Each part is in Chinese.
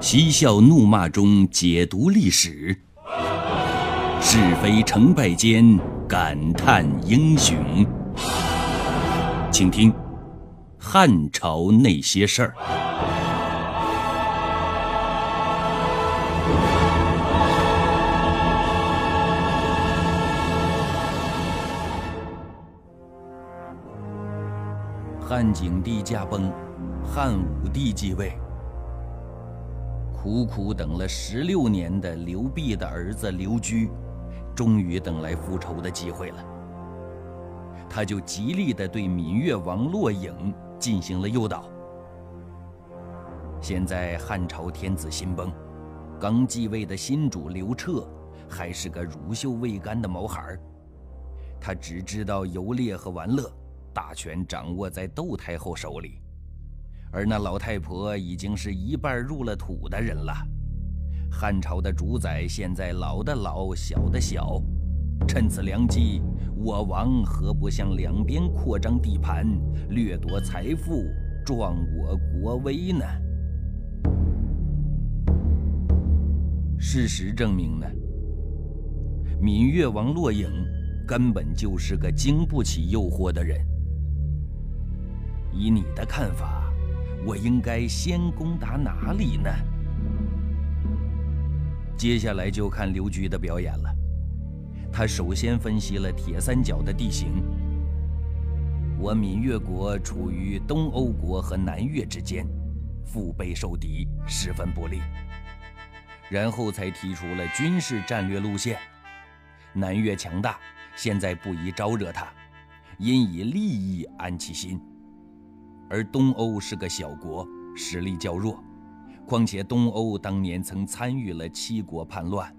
嬉笑怒骂中解读历史，是非成败间感叹英雄。请听《汉朝那些事儿》。汉景帝驾崩，汉武帝继位。苦苦等了十六年的刘辟的儿子刘居，终于等来复仇的机会了。他就极力的对闽越王骆颖进行了诱导。现在汉朝天子新崩，刚继位的新主刘彻还是个乳臭未干的毛孩儿，他只知道游猎和玩乐，大权掌握在窦太后手里。而那老太婆已经是一半入了土的人了。汉朝的主宰现在老的老，小的小，趁此良机，我王何不向两边扩张地盘，掠夺财富，壮我国威呢？事实证明呢，闽越王骆颖根本就是个经不起诱惑的人。以你的看法？我应该先攻打哪里呢？接下来就看刘局的表演了。他首先分析了铁三角的地形。我闽越国处于东欧国和南越之间，腹背受敌，十分不利。然后才提出了军事战略路线。南越强大，现在不宜招惹他，因以利益安其心。而东欧是个小国，实力较弱，况且东欧当年曾参与了七国叛乱。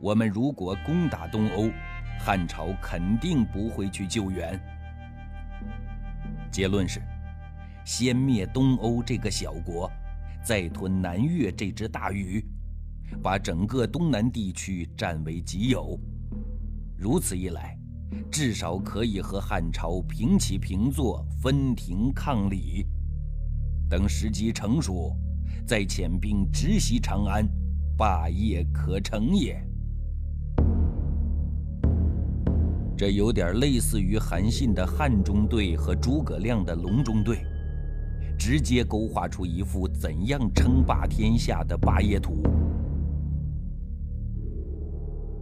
我们如果攻打东欧，汉朝肯定不会去救援。结论是：先灭东欧这个小国，再吞南越这只大鱼，把整个东南地区占为己有。如此一来。至少可以和汉朝平起平坐，分庭抗礼。等时机成熟，再遣兵直袭长安，霸业可成也。这有点类似于韩信的汉中队和诸葛亮的隆中队，直接勾画出一幅怎样称霸天下的霸业图。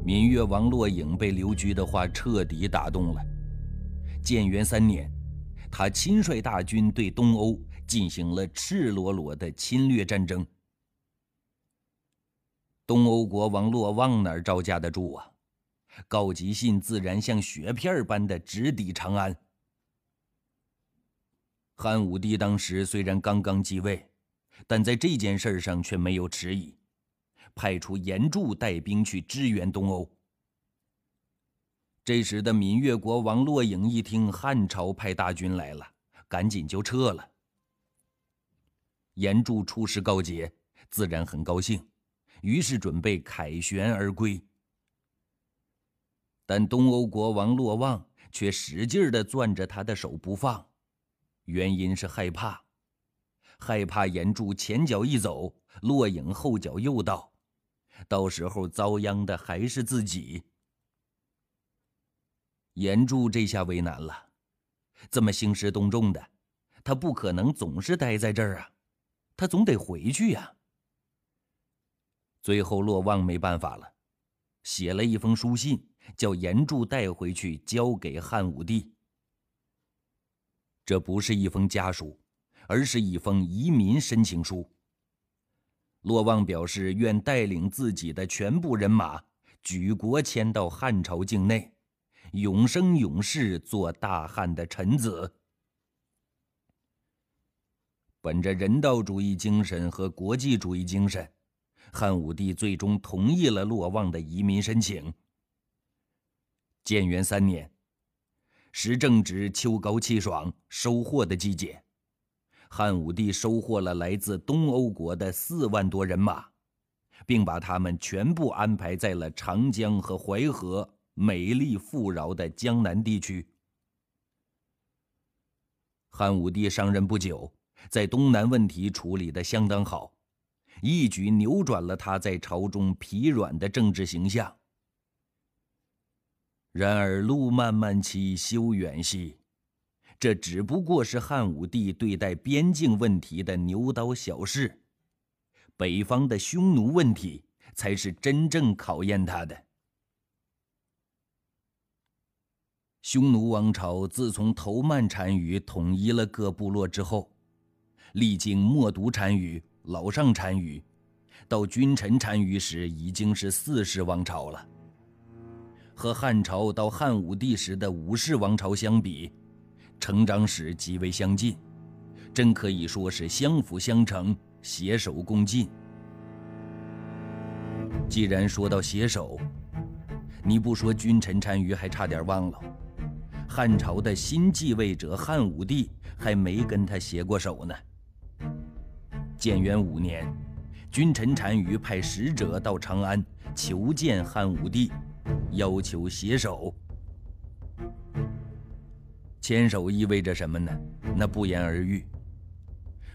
闽越王骆颖被刘居的话彻底打动了。建元三年，他亲率大军对东欧进行了赤裸裸的侵略战争。东欧国王骆望哪儿招架得住啊？告急信自然像雪片般的直抵长安。汉武帝当时虽然刚刚继位，但在这件事上却没有迟疑。派出严柱带兵去支援东欧。这时的闽越国王骆颖一听汉朝派大军来了，赶紧就撤了。严柱出师告捷，自然很高兴，于是准备凯旋而归。但东欧国王骆望却使劲的攥着他的手不放，原因是害怕，害怕严柱前脚一走，骆颖后脚又到。到时候遭殃的还是自己。严柱这下为难了，这么兴师动众的，他不可能总是待在这儿啊，他总得回去呀。最后骆望没办法了，写了一封书信，叫严柱带回去交给汉武帝。这不是一封家书，而是一封移民申请书。骆望表示愿带领自己的全部人马举国迁到汉朝境内，永生永世做大汉的臣子。本着人道主义精神和国际主义精神，汉武帝最终同意了骆望的移民申请。建元三年，时正值秋高气爽、收获的季节。汉武帝收获了来自东欧国的四万多人马，并把他们全部安排在了长江和淮河美丽富饶的江南地区。汉武帝上任不久，在东南问题处理得相当好，一举扭转了他在朝中疲软的政治形象。然而路漫漫其修远兮，这只不过是汉武帝对待边境问题的牛刀小试，北方的匈奴问题才是真正考验他的。匈奴王朝自从头曼单于统一了各部落之后，历经冒顿单于、老上单于，到君臣单于时，已经是四世王朝了。和汉朝到汉武帝时的五世王朝相比，成长史极为相近，真可以说是相辅相成、携手共进。既然说到携手，你不说君臣单于，还差点忘了。汉朝的新继位者汉武帝还没跟他携过手呢。建元五年，君臣单于派使者到长安求见汉武帝，要求携手。牵手意味着什么呢？那不言而喻。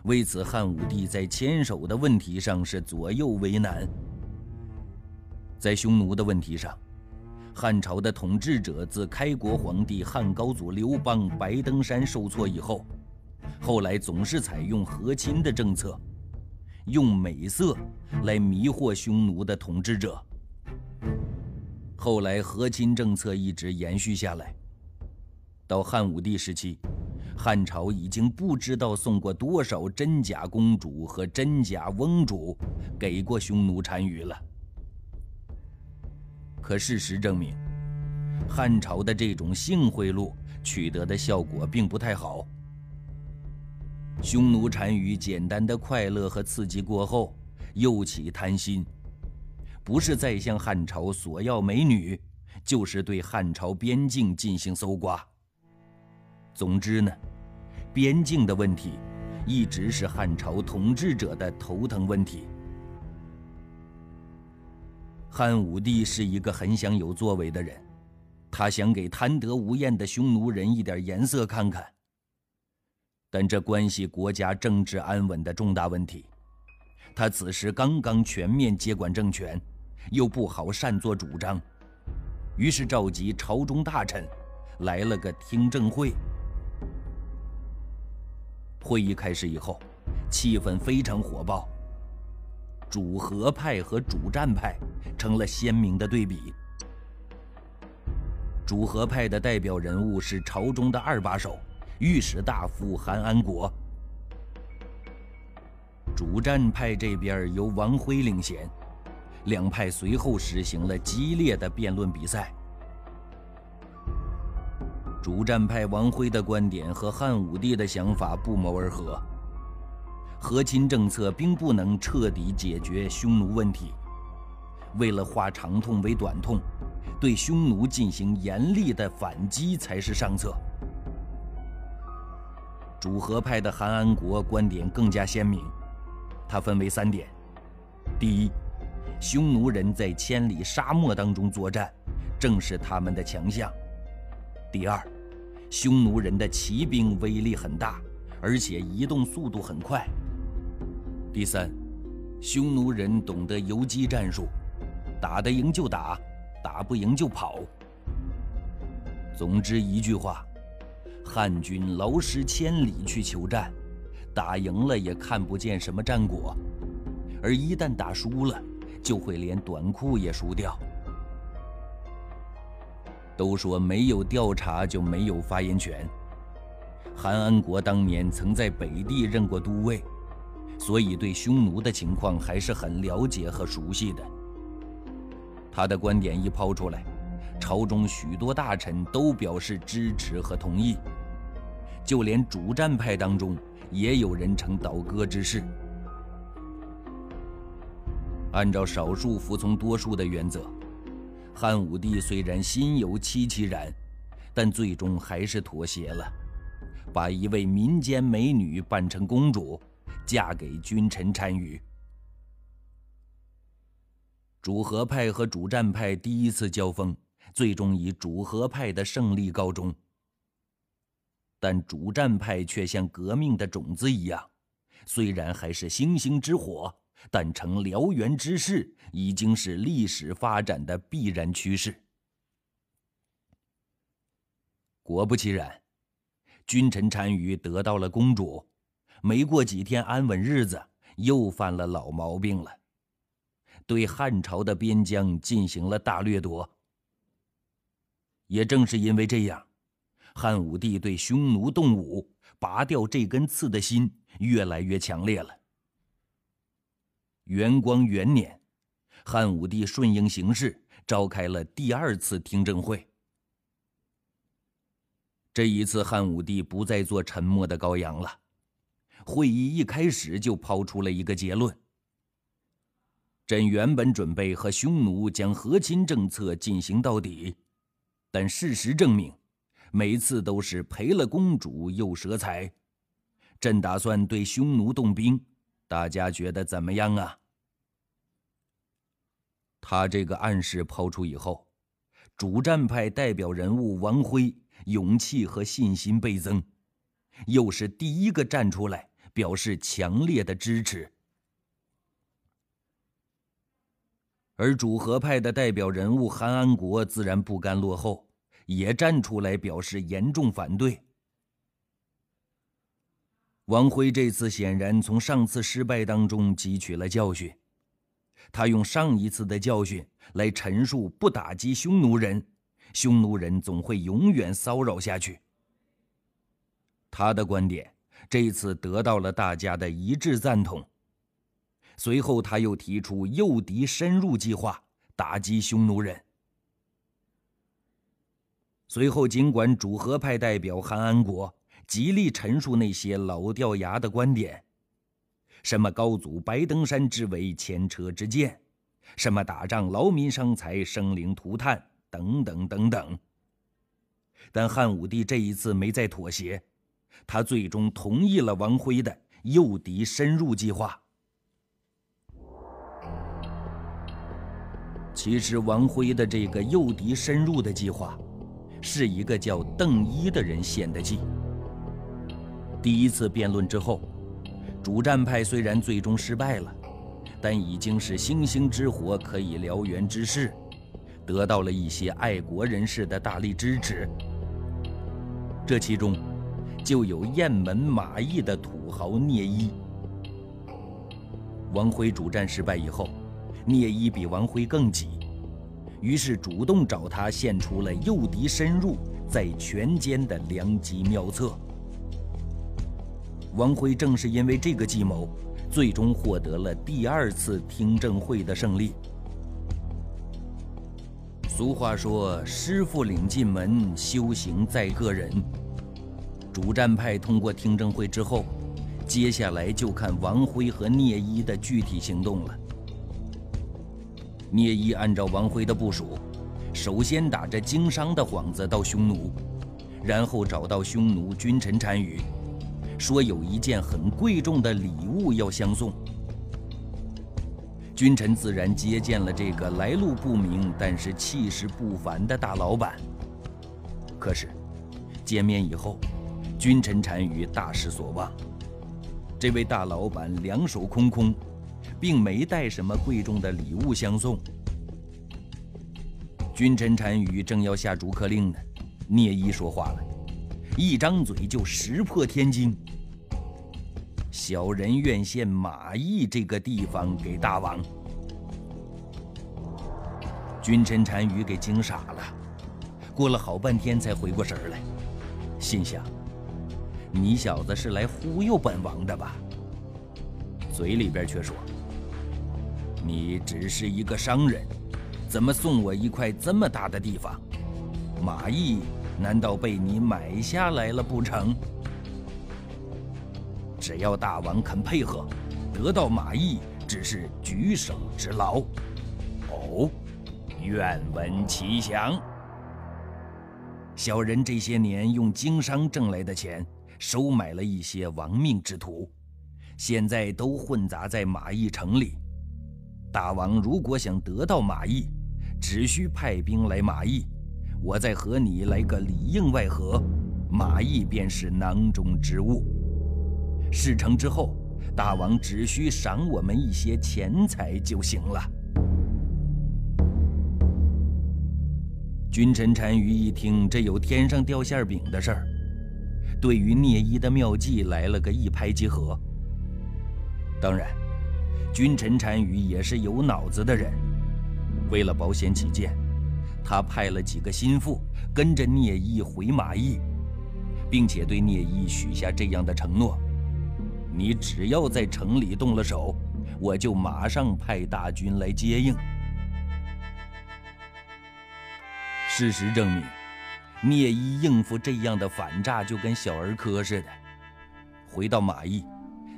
为此，汉武帝在牵手的问题上是左右为难。在匈奴的问题上。汉朝的统治者自开国皇帝汉高祖刘邦白登山受挫以后，后来总是采用和亲的政策，用美色来迷惑匈奴的统治者。后来和亲政策一直延续下来，到汉武帝时期，汉朝已经不知道送过多少真假公主和真假翁主给过匈奴单于了。可事实证明，汉朝的这种性贿赂取得的效果并不太好。匈奴单于简单的快乐和刺激过后，又起贪心，不是再向汉朝索要美女，就是对汉朝边境进行搜刮。总之呢，边境的问题一直是汉朝统治者的头疼问题。汉武帝是一个很想有作为的人，他想给贪得无厌的匈奴人一点颜色看看。但这关系国家政治安稳的重大问题，他此时刚刚全面接管政权，又不好擅作主张，于是召集朝中大臣，来了个听证会。会议开始以后，气氛非常火爆。主和派和主战派成了鲜明的对比。主和派的代表人物是朝中的二把手，御史大夫韩安国。主战派这边由王辉领衔，两派随后实行了激烈的辩论比赛。主战派王辉的观点和汉武帝的想法不谋而合。和亲政策并不能彻底解决匈奴问题，为了化长痛为短痛，对匈奴进行严厉的反击才是上策。主和派的韩安国观点更加鲜明，他分为三点：第一，匈奴人在千里沙漠当中作战，正是他们的强项；第二，匈奴人的骑兵威力很大，而且移动速度很快。第三，匈奴人懂得游击战术，打得赢就打，打不赢就跑。总之一句话，汉军劳师千里去求战，打赢了也看不见什么战果，而一旦打输了，就会连短裤也输掉。都说没有调查就没有发言权。韩安国当年曾在北地任过都尉。所以，对匈奴的情况还是很了解和熟悉的。他的观点一抛出来，朝中许多大臣都表示支持和同意，就连主战派当中也有人称倒戈之势。按照少数服从多数的原则，汉武帝虽然心有戚戚然，但最终还是妥协了，把一位民间美女扮成公主。嫁给君臣单于。主和派和主战派第一次交锋，最终以主和派的胜利告终。但主战派却像革命的种子一样，虽然还是星星之火，但成燎原之势已经是历史发展的必然趋势。果不其然，君臣单于得到了公主，没过几天安稳日子，又犯了老毛病了，对汉朝的边疆进行了大掠夺。也正是因为这样，汉武帝对匈奴动武、拔掉这根刺的心越来越强烈了。元光元年，汉武帝顺应形势，召开了第二次听证会。这一次，汉武帝不再做沉默的羔羊了。会议一开始就抛出了一个结论：朕原本准备和匈奴将和亲政策进行到底。但事实证明，每次都是赔了公主又折财。朕打算对匈奴动兵，大家觉得怎么样啊？他这个暗示抛出以后，主战派代表人物王辉勇气和信心倍增，又是第一个站出来表示强烈的支持。而主和派的代表人物韩安国自然不甘落后，也站出来表示严重反对。王辉这次显然从上次失败当中汲取了教训，他用上一次的教训来陈述：不打击匈奴人，匈奴人总会永远骚扰下去。他的观点这次得到了大家的一致赞同。随后，他又提出诱敌深入计划，打击匈奴人。随后，尽管主和派代表韩安国极力陈述那些老掉牙的观点，什么高祖白登山之围前车之鉴，什么打仗劳民伤财生灵涂炭等等等等，但汉武帝这一次没再妥协，他最终同意了王辉的诱敌深入计划。其实，王辉的这个诱敌深入的计划，是一个叫邓一的人献的计。第一次辩论之后，主战派虽然最终失败了，但已经是星星之火可以燎原之势，得到了一些爱国人士的大力支持。这其中，就有雁门马邑的土豪聂一。王辉主战失败以后。聂一比王辉更急，于是主动找他献出了诱敌深入、在权间的良机妙策。王辉正是因为这个计谋，最终获得了第二次听证会的胜利。俗话说：“师傅领进门，修行在个人。”主战派通过听证会之后，接下来就看王辉和聂一的具体行动了。聂一按照王辉的部署，首先打着经商的幌子到匈奴，然后找到匈奴君臣单于，说有一件很贵重的礼物要相送。君臣自然接见了这个来路不明但是气势不凡的大老板。可是，见面以后，君臣单于大失所望，这位大老板两手空空。并没带什么贵重的礼物相送。君臣单于正要下逐客令呢，聂一说话了，一张嘴就石破天惊：“小人愿献马邑这个地方给大王。”君臣单于给惊傻了，过了好半天才回过神来，心想：“你小子是来忽悠本王的吧？”嘴里边却说。你只是一个商人，怎么送我一块这么大的地方？马邑难道被你买下来了不成？只要大王肯配合，得到马邑只是举手之劳。哦，愿闻其详。小人这些年用经商挣来的钱，收买了一些亡命之徒，现在都混杂在马邑城里。大王如果想得到马邑，只需派兵来马邑，我再和你来个里应外合，马邑便是囊中之物。事成之后，大王只需赏我们一些钱财就行了。君臣单于一听这有天上掉馅饼的事儿，对于聂一的妙计来了个一拍即合。当然，君臣单于也是有脑子的人，为了保险起见，他派了几个心腹跟着聂一回马邑，并且对聂一许下这样的承诺。你只要在城里动了手，我就马上派大军来接应。事实证明，聂一应付这样的反诈就跟小儿科似的。回到马邑，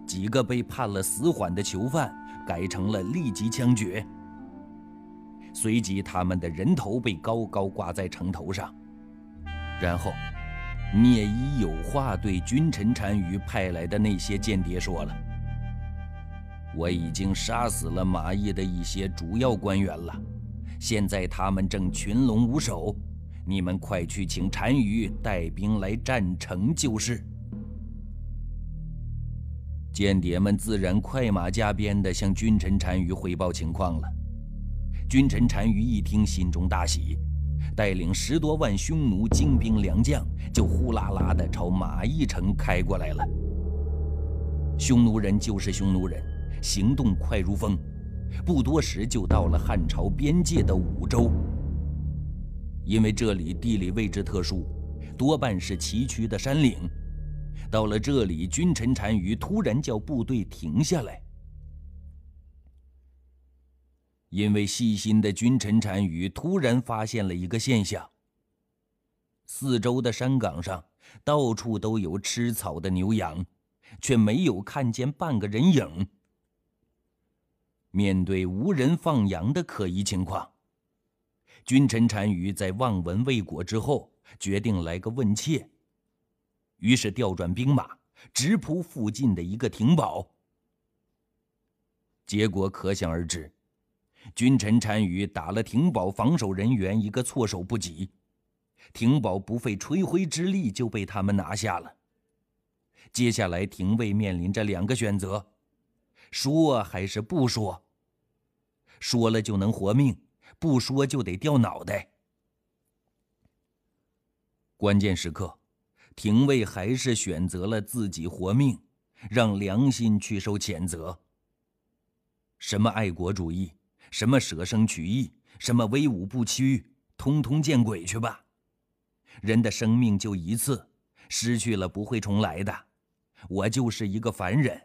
几个被判了死缓的囚犯改成了立即枪决。随即，他们的人头被高高挂在城头上，然后。聂一有话对君臣单于派来的那些间谍说了：“我已经杀死了马邑的一些主要官员了，现在他们正群龙无首，你们快去请单于带兵来占城就是。”间谍们自然快马加鞭地向君臣单于汇报情况了。君臣单于一听，心中大喜。带领十多万匈奴精兵良将，就呼啦啦地朝马邑城开过来了。匈奴人就是匈奴人，行动快如风，不多时就到了汉朝边界的五州。因为这里地理位置特殊，多半是崎岖的山岭。到了这里，君臣单于突然叫部队停下来。因为细心的君臣单于突然发现了一个现象：四周的山岗上到处都有吃草的牛羊，却没有看见半个人影。面对无人放羊的可疑情况，君臣单于在望闻未果之后，决定来个问切。于是调转兵马，直扑附近的一个亭堡。结果可想而知。君臣单于打了廷宝防守人员一个措手不及，廷宝不费吹灰之力就被他们拿下了。接下来，廷尉面临着两个选择：说还是不说？说了就能活命，不说就得掉脑袋。关键时刻，廷尉还是选择了自己活命，让良心去受谴责。什么爱国主义？什么舍生取义，什么威武不屈，通通见鬼去吧！人的生命就一次，失去了不会重来的。我就是一个凡人，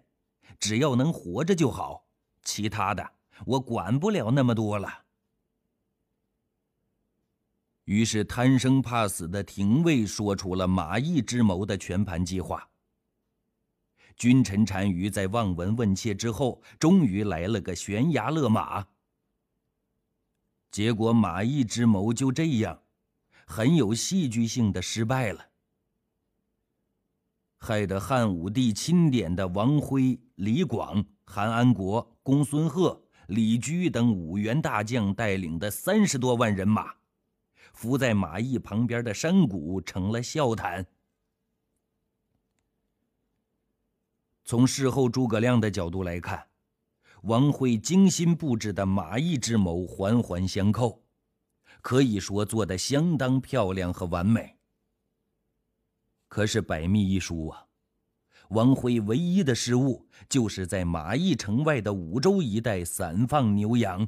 只要能活着就好，其他的我管不了那么多了。于是贪生怕死的廷尉说出了马邑之谋的全盘计划。君臣单于在望闻问切之后，终于来了个悬崖勒马。结果，马邑之谋就这样，很有戏剧性的失败了，害得汉武帝钦点的王辉、李广、韩安国、公孙贺、李居等五员大将带领的三十多万人马，伏在马邑旁边的山谷成了笑谈。从事后诸葛亮的角度来看。王辉精心布置的马邑之谋环环相扣，可以说做得相当漂亮和完美。可是百密一疏啊，王辉唯一的失误就是在马邑城外的五州一带散放牛羊。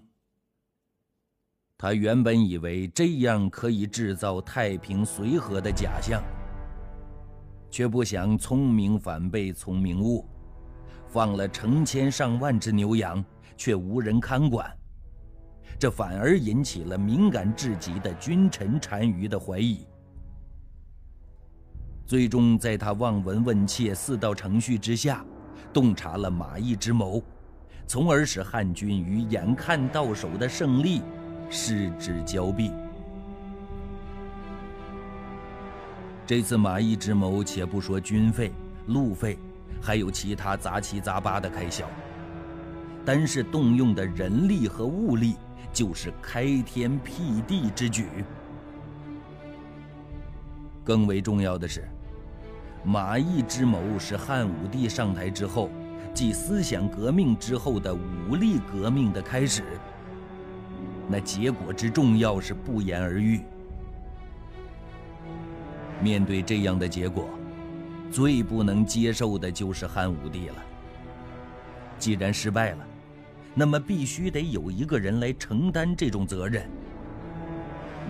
他原本以为这样可以制造太平随和的假象，却不想聪明反被聪明误。放了成千上万只牛羊，却无人看管，这反而引起了敏感至极的君臣单于的怀疑。最终，在他望闻问切四道程序之下，洞察了马邑之谋，从而使汉军与眼看到手的胜利失之交臂。这次马邑之谋，且不说军费、路费。还有其他杂七杂八的开销，单是动用的人力和物力，就是开天辟地之举。更为重要的是，马邑之谋是汉武帝上台之后，即思想革命之后的武力革命的开始。那结果之重要是不言而喻。面对这样的结果，最不能接受的就是汉武帝了。既然失败了，那么必须得有一个人来承担这种责任。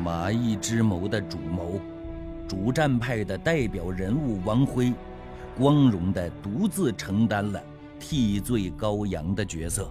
马邑之谋的主谋。主战派的代表人物王辉，光荣地独自承担了替罪羔羊的角色。